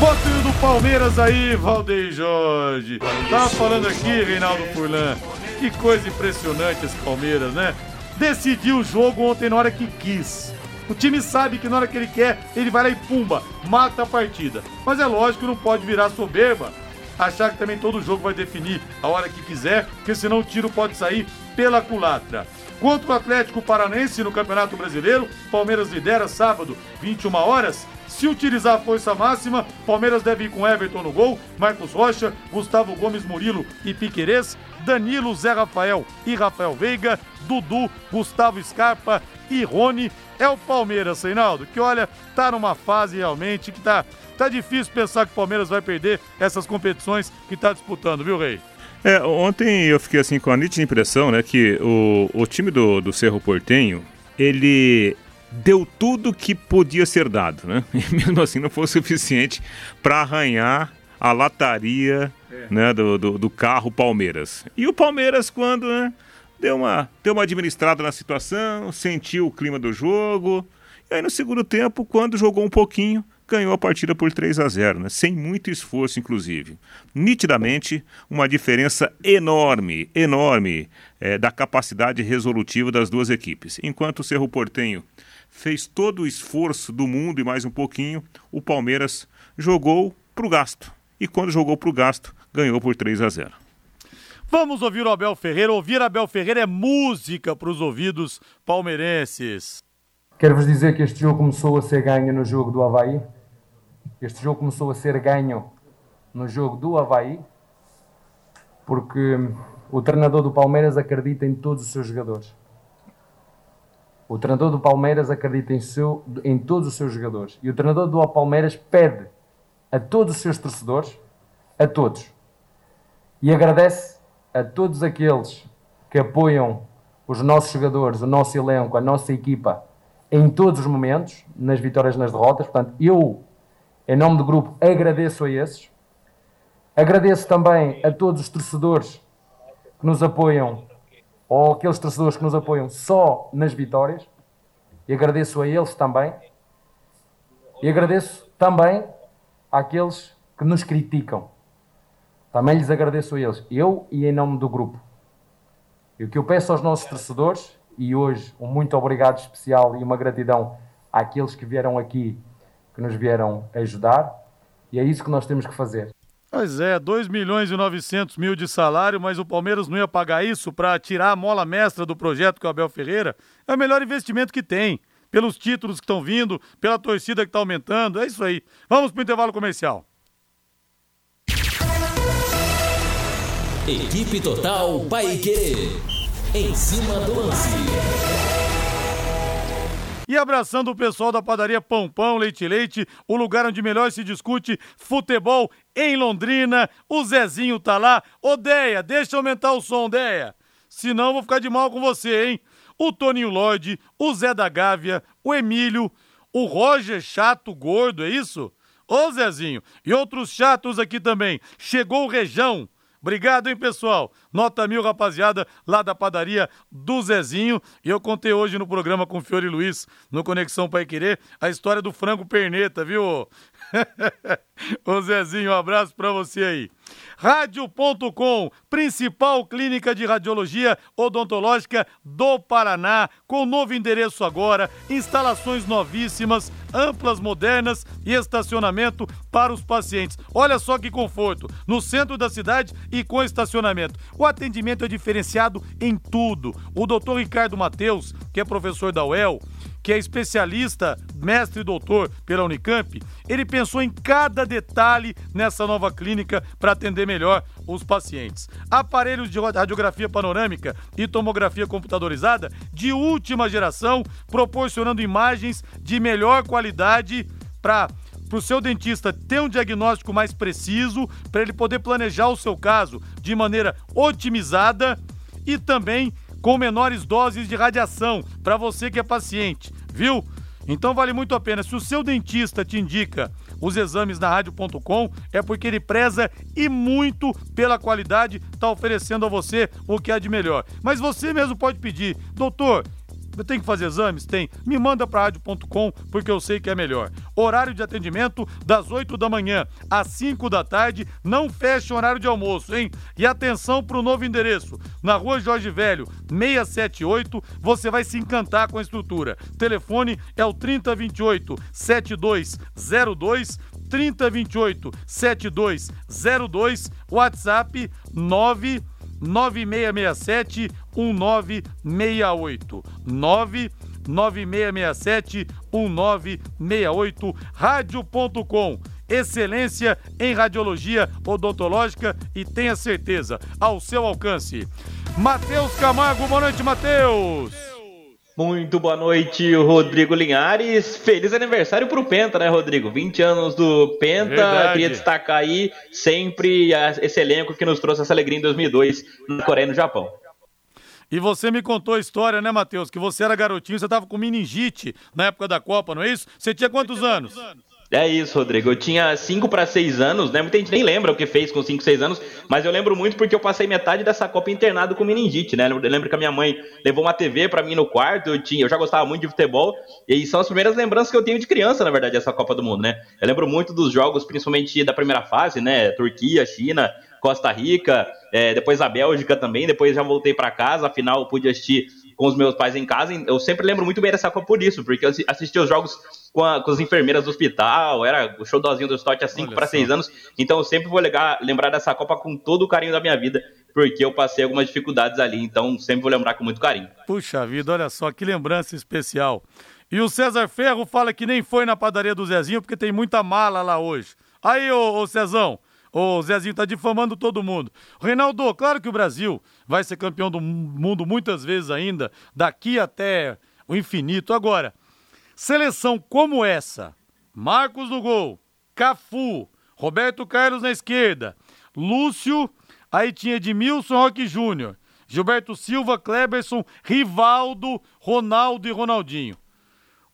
Bota do Palmeiras aí, Valdeir Jorge. Tava falando aqui, Reinaldo Furlan. Que coisa impressionante esse Palmeiras, né? Decidiu o jogo ontem na hora que quis. O time sabe que na hora que ele quer, ele vai lá e pumba, mata a partida. Mas é lógico não pode virar soberba, achar que também todo jogo vai definir a hora que quiser, porque senão o tiro pode sair pela culatra. Contra o Atlético Paranense no Campeonato Brasileiro, Palmeiras lidera sábado, 21 horas. Se utilizar a força máxima, Palmeiras deve ir com Everton no gol, Marcos Rocha, Gustavo Gomes Murilo e Piquerez, Danilo, Zé Rafael e Rafael Veiga, Dudu, Gustavo Scarpa e Rony. É o Palmeiras, Reinaldo, que olha, tá numa fase realmente que tá, tá difícil pensar que o Palmeiras vai perder essas competições que tá disputando, viu, Rei? É, ontem eu fiquei assim com a nítida impressão, né, que o, o time do, do Cerro Portenho, ele deu tudo que podia ser dado, né? (laughs) E mesmo assim não foi o suficiente para arranhar a lataria né, do, do, do carro Palmeiras. E o Palmeiras, quando né, deu, uma, deu uma administrada na situação, sentiu o clima do jogo, e aí no segundo tempo, quando jogou um pouquinho, ganhou a partida por 3 a 0, né? sem muito esforço, inclusive. Nitidamente, uma diferença enorme, enorme é, da capacidade resolutiva das duas equipes. Enquanto o Cerro Portenho fez todo o esforço do mundo e mais um pouquinho, o Palmeiras jogou para o gasto. E quando jogou para o gasto, ganhou por 3 a 0. Vamos ouvir o Abel Ferreira. Ouvir Abel Ferreira é música para os ouvidos palmeirenses. Quero vos dizer que este jogo começou a ser ganho no jogo do Havaí. Este jogo começou a ser ganho no jogo do Havaí, porque o treinador do Palmeiras acredita em todos os seus jogadores. O treinador do Palmeiras acredita em, seu, em todos os seus jogadores. E o treinador do Palmeiras pede a todos os seus torcedores, a todos, e agradece a todos aqueles que apoiam os nossos jogadores, o nosso elenco, a nossa equipa, em todos os momentos, nas vitórias nas derrotas. Portanto, eu, em nome do grupo, agradeço a esses. Agradeço também a todos os torcedores que nos apoiam, ou aqueles torcedores que nos apoiam só nas vitórias. E agradeço a eles também. E agradeço também àqueles que nos criticam. Também lhes agradeço a eles, eu e em nome do grupo. E o que eu peço aos nossos torcedores, e hoje um muito obrigado especial e uma gratidão àqueles que vieram aqui, que nos vieram ajudar, e é isso que nós temos que fazer. Pois é, 2 milhões e 900 mil de salário, mas o Palmeiras não ia pagar isso para tirar a mola mestra do projeto com o Abel Ferreira. É o melhor investimento que tem. Pelos títulos que estão vindo, pela torcida que está aumentando, é isso aí. Vamos para o intervalo comercial. Equipe Total Paique. Em cima do lance. E abraçando o pessoal da padaria Pão Pão, Leite Leite, o lugar onde melhor se discute futebol em Londrina. O Zezinho tá lá. Odeia, deixa aumentar o som, Deia. Senão eu vou ficar de mal com você, hein? O Toninho Lloyd, o Zé da Gávea, o Emílio, o Roger Chato Gordo, é isso? Ô Zezinho, e outros chatos aqui também. Chegou o Rejão. Obrigado, hein, pessoal? Nota mil, rapaziada, lá da padaria do Zezinho. E eu contei hoje no programa com o Fiore Luiz, no Conexão Pai Querer, a história do frango perneta, viu? (laughs) Ô Zezinho, um abraço pra você aí. Rádio.com, principal clínica de radiologia odontológica do Paraná, com novo endereço agora, instalações novíssimas, amplas, modernas e estacionamento para os pacientes. Olha só que conforto, no centro da cidade e com estacionamento. O atendimento é diferenciado em tudo. O doutor Ricardo Mateus, que é professor da UEL, que é especialista, mestre e doutor pela Unicamp, ele pensou em cada detalhe nessa nova clínica para atender melhor os pacientes. Aparelhos de radiografia panorâmica e tomografia computadorizada de última geração, proporcionando imagens de melhor qualidade para para o seu dentista ter um diagnóstico mais preciso, para ele poder planejar o seu caso de maneira otimizada e também com menores doses de radiação para você que é paciente viu? Então vale muito a pena. Se o seu dentista te indica os exames na rádio.com, é porque ele preza e muito pela qualidade, está oferecendo a você o que há de melhor. Mas você mesmo pode pedir, doutor, tenho que fazer exames? Tem. Me manda para rádio.com porque eu sei que é melhor. Horário de atendimento das 8 da manhã às 5 da tarde. Não fecha o horário de almoço, hein? E atenção para o novo endereço. Na rua Jorge Velho, 678. Você vai se encantar com a estrutura. telefone é o 3028 7202. 3028 7202. WhatsApp 9 9667 1968. 99667 1968. Rádio.com. Excelência em radiologia odontológica e tenha certeza, ao seu alcance. Matheus Camargo, boa noite, Matheus. Muito boa noite, Rodrigo Linhares. Feliz aniversário pro Penta, né, Rodrigo? 20 anos do Penta. Verdade. Queria destacar aí sempre esse elenco que nos trouxe essa alegria em 2002 na Coreia e no Japão. E você me contou a história, né, Matheus? Que você era garotinho, você tava com meningite na época da Copa, não é isso? Você tinha quantos anos? É isso, Rodrigo. Eu tinha 5 para 6 anos, né? Muita gente nem lembra o que fez com 5, 6 anos, mas eu lembro muito porque eu passei metade dessa Copa internado com meningite, né? Eu lembro que a minha mãe levou uma TV para mim no quarto, eu, tinha, eu já gostava muito de futebol, e são as primeiras lembranças que eu tenho de criança, na verdade, essa Copa do Mundo, né? Eu lembro muito dos jogos, principalmente da primeira fase, né? Turquia, China, Costa Rica, é, depois a Bélgica também, depois já voltei para casa, afinal pude assistir com os meus pais em casa. Eu sempre lembro muito bem dessa Copa por isso, porque eu assisti os jogos com, a, com as enfermeiras do hospital, era o showzinho do Stott há 5 para 6 anos. Então eu sempre vou legar, lembrar dessa Copa com todo o carinho da minha vida, porque eu passei algumas dificuldades ali, então sempre vou lembrar com muito carinho. Puxa vida, olha só que lembrança especial. E o César Ferro fala que nem foi na padaria do Zezinho porque tem muita mala lá hoje. Aí, ô, ô Cezão, o Zezinho tá difamando todo mundo. Reinaldo, claro que o Brasil vai ser campeão do mundo muitas vezes ainda, daqui até o infinito. Agora, seleção como essa, Marcos no gol, Cafu, Roberto Carlos na esquerda, Lúcio, aí tinha Edmilson Roque Júnior, Gilberto Silva, Kleberson, Rivaldo, Ronaldo e Ronaldinho.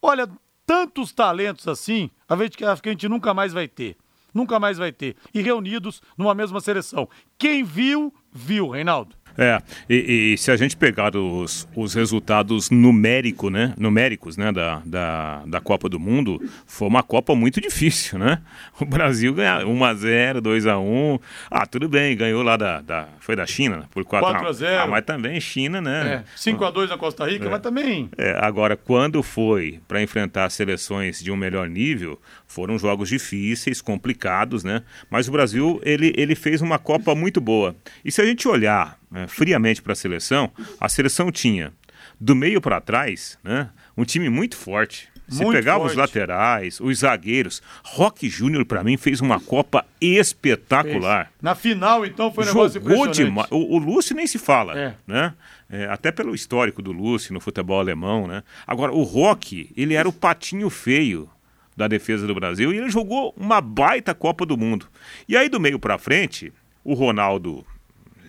Olha, tantos talentos assim, a gente, que a gente nunca mais vai ter nunca mais vai ter. E reunidos numa mesma seleção. Quem viu, viu, Reinaldo. É, e, e, se a gente pegar os, os resultados numérico, né, numéricos né, da, da, da Copa do Mundo, foi uma Copa muito difícil, né? O Brasil ganhou 1x0, 2x1. Ah, tudo bem, ganhou lá da. da foi da China, por 4x0. Ah, mas também China, né? É, 5x2 na Costa Rica, é. mas também. É, agora, quando foi para enfrentar seleções de um melhor nível, foram jogos difíceis, complicados, né? Mas o Brasil, ele, ele fez uma Copa muito boa. E se a gente olhar né, friamente para a seleção, a seleção tinha do meio para trás, né, um time muito forte. Se muito pegava forte. os laterais, os zagueiros, Roque Júnior para mim fez uma Copa espetacular. Fez. Na final então foi um negócio Jogou demais. O, o Lúcio nem se fala, é. né? É, até pelo histórico do Lúcio no futebol alemão, né? Agora o Roque, ele era o patinho feio da defesa do Brasil e ele jogou uma baita Copa do Mundo. E aí do meio para frente, o Ronaldo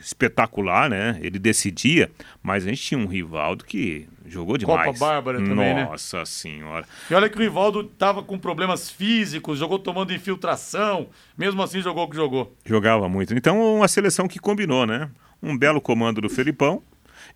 espetacular, né? Ele decidia, mas a gente tinha um Rivaldo que jogou demais. Copa Bárbara também, né? Nossa né? senhora. E olha que o Rivaldo tava com problemas físicos, jogou tomando infiltração, mesmo assim jogou o que jogou. Jogava muito. Então, uma seleção que combinou, né? Um belo comando do Felipão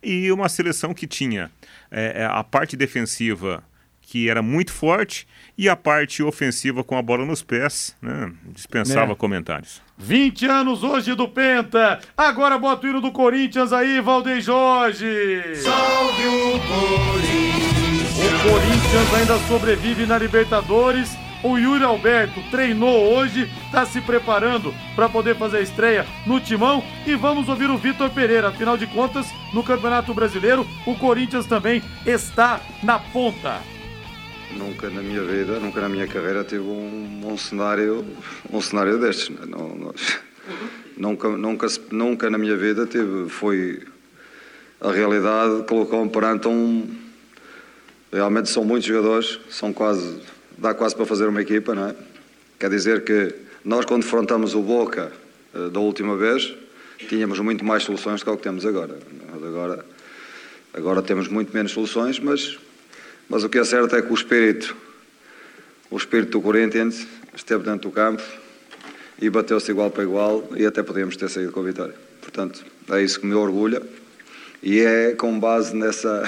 e uma seleção que tinha é, a parte defensiva que era muito forte e a parte ofensiva com a bola nos pés, né? dispensava é. comentários. 20 anos hoje do Penta. Agora bota o hino do Corinthians aí, Valdeir Jorge. Salve o Corinthians. O Corinthians ainda sobrevive na Libertadores. O Yuri Alberto treinou hoje, está se preparando para poder fazer a estreia no Timão. E vamos ouvir o Vitor Pereira. Afinal de contas, no Campeonato Brasileiro, o Corinthians também está na ponta. Nunca na minha vida, nunca na minha carreira tive um, um cenário, um cenário destes. Não, não, (laughs) nunca, nunca, nunca na minha vida tive, foi a realidade colocou-me perante um. Realmente são muitos jogadores, são quase, dá quase para fazer uma equipa, não é? Quer dizer que nós quando defrontamos o Boca eh, da última vez, tínhamos muito mais soluções do que o que temos agora. Agora, agora temos muito menos soluções, mas mas o que é certo é que o espírito, o espírito do Corinthians esteve dentro do campo e bateu-se igual para igual e até podíamos ter saído com a vitória. Portanto, é isso que me orgulha e é com base nessa.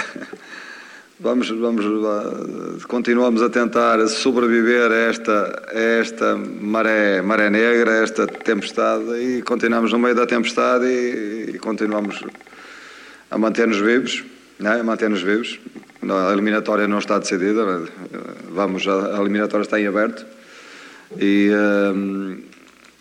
(laughs) vamos, vamos, continuamos a tentar sobreviver a esta, a esta maré, maré negra, a esta tempestade e continuamos no meio da tempestade e, e continuamos a manter-nos vivos, né? a manter-nos vivos a eliminatória não está decidida, vamos, a eliminatória está em aberto e, um,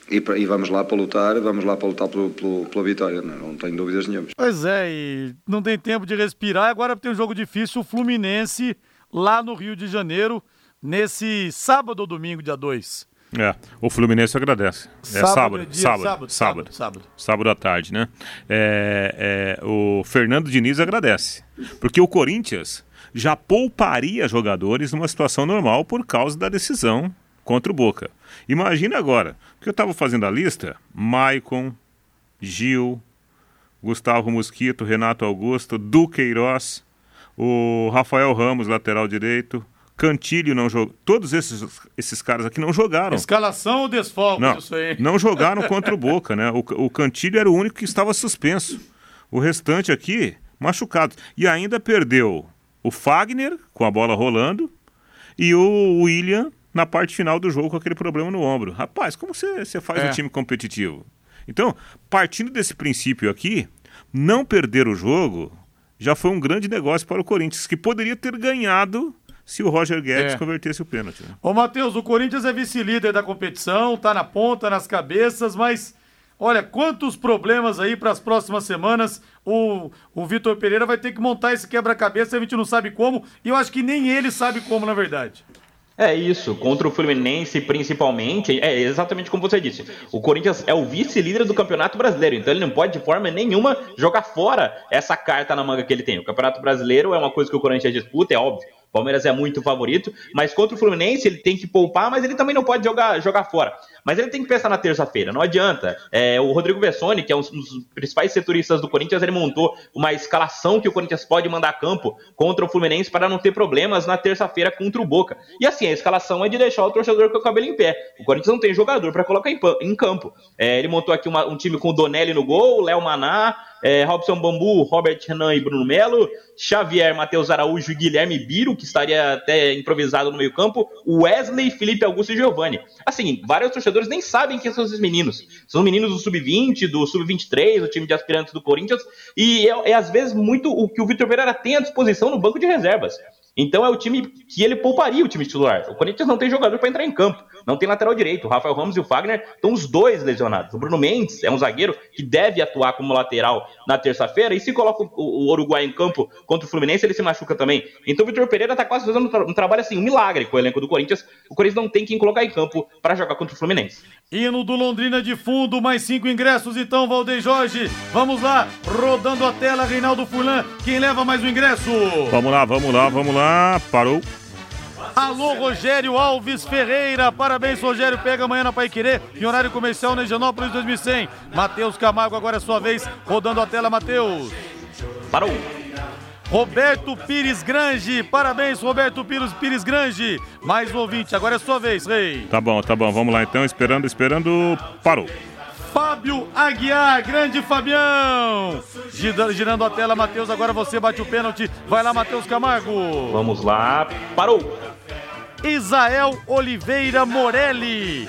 e, e, vamos lá para lutar, vamos lá para lutar pelo, pelo, pela vitória, não, não tenho dúvidas nenhuma. Pois é, e não tem tempo de respirar, agora tem um jogo difícil, o Fluminense lá no Rio de Janeiro, nesse sábado ou domingo, dia 2. É, o Fluminense agradece. É sábado, sábado, é dia, sábado, sábado, sábado, sábado, sábado, à tarde, né? É, é, o Fernando Diniz agradece, porque o Corinthians já pouparia jogadores numa situação normal por causa da decisão contra o Boca. Imagina agora, que eu estava fazendo a lista, Maicon, Gil, Gustavo Mosquito, Renato Augusto, Duqueiroz, o Rafael Ramos, lateral direito, Cantilho não jogou. Todos esses, esses caras aqui não jogaram. Escalação ou desfalque não, isso aí? Não jogaram contra o Boca, né? O, o Cantilho era o único que estava suspenso. O restante aqui, machucado. E ainda perdeu o Fagner com a bola rolando e o William na parte final do jogo com aquele problema no ombro. Rapaz, como você, você faz é. um time competitivo? Então, partindo desse princípio aqui, não perder o jogo já foi um grande negócio para o Corinthians, que poderia ter ganhado se o Roger Guedes é. convertesse o pênalti. Né? Ô, Matheus, o Corinthians é vice-líder da competição, tá na ponta, nas cabeças, mas Olha, quantos problemas aí para as próximas semanas. O, o Vitor Pereira vai ter que montar esse quebra-cabeça, a gente não sabe como, e eu acho que nem ele sabe como, na verdade. É isso, contra o Fluminense principalmente, é exatamente como você disse. O Corinthians é o vice-líder do Campeonato Brasileiro, então ele não pode de forma nenhuma jogar fora essa carta na manga que ele tem. O Campeonato Brasileiro é uma coisa que o Corinthians disputa, é óbvio. O Palmeiras é muito favorito, mas contra o Fluminense ele tem que poupar, mas ele também não pode jogar, jogar fora. Mas ele tem que pensar na terça-feira, não adianta. É, o Rodrigo Bessoni, que é um dos principais setoristas do Corinthians, ele montou uma escalação que o Corinthians pode mandar a campo contra o Fluminense para não ter problemas na terça-feira contra o Boca. E assim, a escalação é de deixar o torcedor com o cabelo em pé. O Corinthians não tem jogador para colocar em, em campo. É, ele montou aqui uma, um time com o Donelli no gol, Léo Maná, é, Robson Bambu, Robert Renan e Bruno Melo, Xavier, Matheus Araújo e Guilherme Biro, que estaria até improvisado no meio-campo, Wesley, Felipe Augusto e Giovanni. Assim, vários torcedores nem sabem quem são esses meninos. São meninos do Sub-20, do Sub-23, do time de aspirantes do Corinthians, e é, é às vezes muito o que o Vitor Pereira tem à disposição no banco de reservas. Então é o time que ele pouparia o time titular. O Corinthians não tem jogador para entrar em campo. Não tem lateral direito. O Rafael Ramos e o Fagner estão os dois lesionados. O Bruno Mendes é um zagueiro que deve atuar como lateral na terça-feira. E se coloca o, o Uruguai em campo contra o Fluminense, ele se machuca também. Então o Vitor Pereira está quase fazendo um, trabalho assim, um milagre com o elenco do Corinthians. O Corinthians não tem quem colocar em campo para jogar contra o Fluminense. Hino do Londrina de fundo, mais cinco ingressos então, Valdeir Jorge. Vamos lá, rodando a tela, Reinaldo Fulan. Quem leva mais um ingresso? Vamos lá, vamos lá, vamos lá. Parou. Alô, Rogério Alves Ferreira. Parabéns, Rogério. Pega amanhã na Paiquerê, em horário comercial na Higienópolis 2100. Matheus Camargo, agora é sua vez. Rodando a tela, Matheus. Parou. Roberto Pires Grange. Parabéns, Roberto Pires, Pires Grange. Mais um ouvinte, agora é sua vez, Rei. Tá bom, tá bom. Vamos lá então. Esperando, esperando. Parou. Fábio Aguiar, grande Fabião. Girando a tela, Matheus, agora você bate o pênalti. Vai lá, Matheus Camargo. Vamos lá, parou. Isael Oliveira Morelli.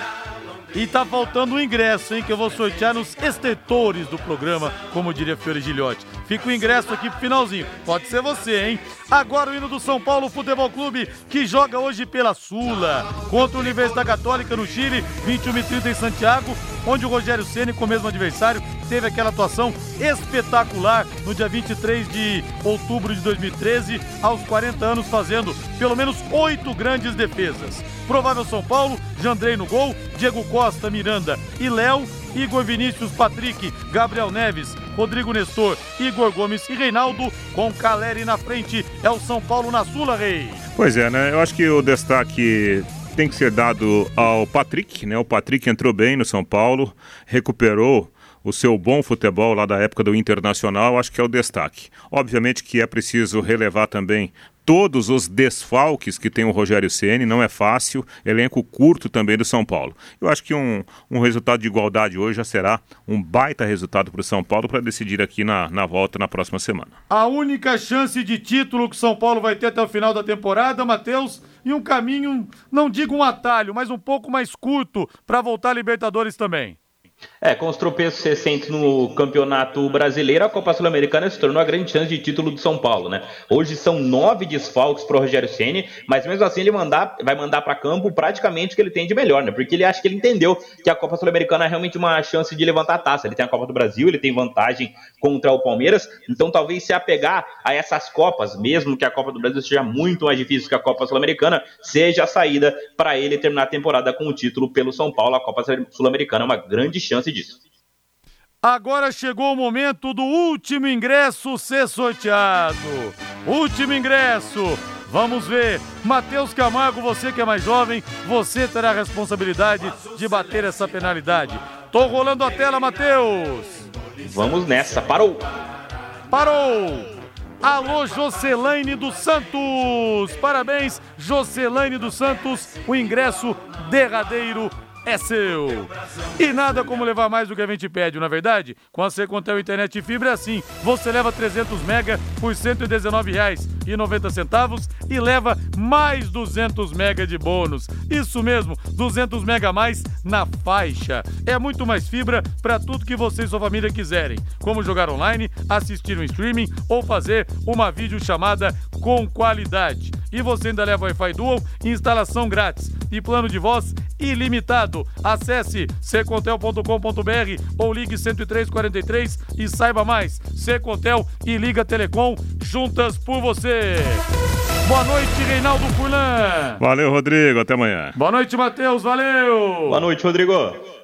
E tá faltando um ingresso, hein, que eu vou sortear nos estetores do programa, como diria Fiore Gilhote. Fica o ingresso aqui pro finalzinho. Pode ser você, hein? Agora o hino do São Paulo Futebol Clube, que joga hoje pela Sula, contra a Universidade Católica no Chile, 21 e 30 em Santiago, onde o Rogério Ceni, com o mesmo adversário, teve aquela atuação espetacular no dia 23 de outubro de 2013, aos 40 anos, fazendo pelo menos oito grandes defesas. Provável São Paulo, Jandrei no gol, Diego Costa, Miranda e Léo, Igor Vinícius, Patrick, Gabriel Neves, Rodrigo Nestor, Igor Gomes e Reinaldo, com Caleri na frente. É o São Paulo na Sula, Rei. Pois é, né? Eu acho que o destaque tem que ser dado ao Patrick, né? O Patrick entrou bem no São Paulo, recuperou o seu bom futebol lá da época do Internacional, acho que é o destaque. Obviamente que é preciso relevar também todos os desfalques que tem o Rogério Ceni, não é fácil, elenco curto também do São Paulo. Eu acho que um, um resultado de igualdade hoje já será um baita resultado para o São Paulo para decidir aqui na, na volta na próxima semana. A única chance de título que o São Paulo vai ter até o final da temporada, Matheus, e um caminho, não digo um atalho, mas um pouco mais curto para voltar a Libertadores também. É, com os tropeços recentes no Campeonato Brasileiro, a Copa Sul-Americana se tornou a grande chance de título do São Paulo, né? Hoje são nove desfalques para o Rogério Ceni, mas mesmo assim ele mandar, vai mandar para campo praticamente o que ele tem de melhor, né? Porque ele acha que ele entendeu que a Copa Sul-Americana é realmente uma chance de levantar a taça. Ele tem a Copa do Brasil, ele tem vantagem contra o Palmeiras, então talvez se apegar a essas Copas, mesmo que a Copa do Brasil seja muito mais difícil que a Copa Sul-Americana, seja a saída para ele terminar a temporada com o título pelo São Paulo. A Copa Sul-Americana é uma grande chance disso. Agora chegou o momento do último ingresso ser sorteado. Último ingresso. Vamos ver. Matheus Camargo, você que é mais jovem, você terá a responsabilidade de bater essa penalidade. Tô rolando a tela, Matheus. Vamos nessa. Parou. Parou. Alô, Jocelaine dos Santos! Parabéns, Jocelaine dos Santos, o ingresso derradeiro é seu. E nada como levar mais do que a gente pede, na é verdade? Com a Secontel Internet Fibra é assim. Você leva 300 mega por R$ 119,90 e leva mais 200 mega de bônus. Isso mesmo, 200 mega a mais na faixa. É muito mais fibra para tudo que você e sua família quiserem, como jogar online, assistir um streaming ou fazer uma videochamada com qualidade. E você ainda leva Wi-Fi Dual, instalação grátis e plano de voz ilimitado. Acesse secontel.com.br ou ligue 10343 e saiba mais. Secontel e Liga Telecom juntas por você. Boa noite, Reinaldo Furlan. Valeu, Rodrigo. Até amanhã. Boa noite, Matheus. Valeu. Boa noite, Rodrigo.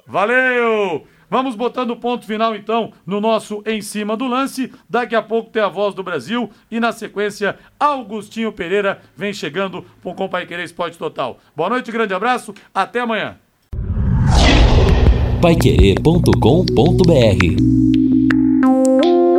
Valeu. Vamos botando ponto final então no nosso Em Cima do Lance. Daqui a pouco tem a voz do Brasil e na sequência Augustinho Pereira vem chegando com o Pai Querer Esporte Total. Boa noite, grande abraço, até amanhã. Paiquerê.com.br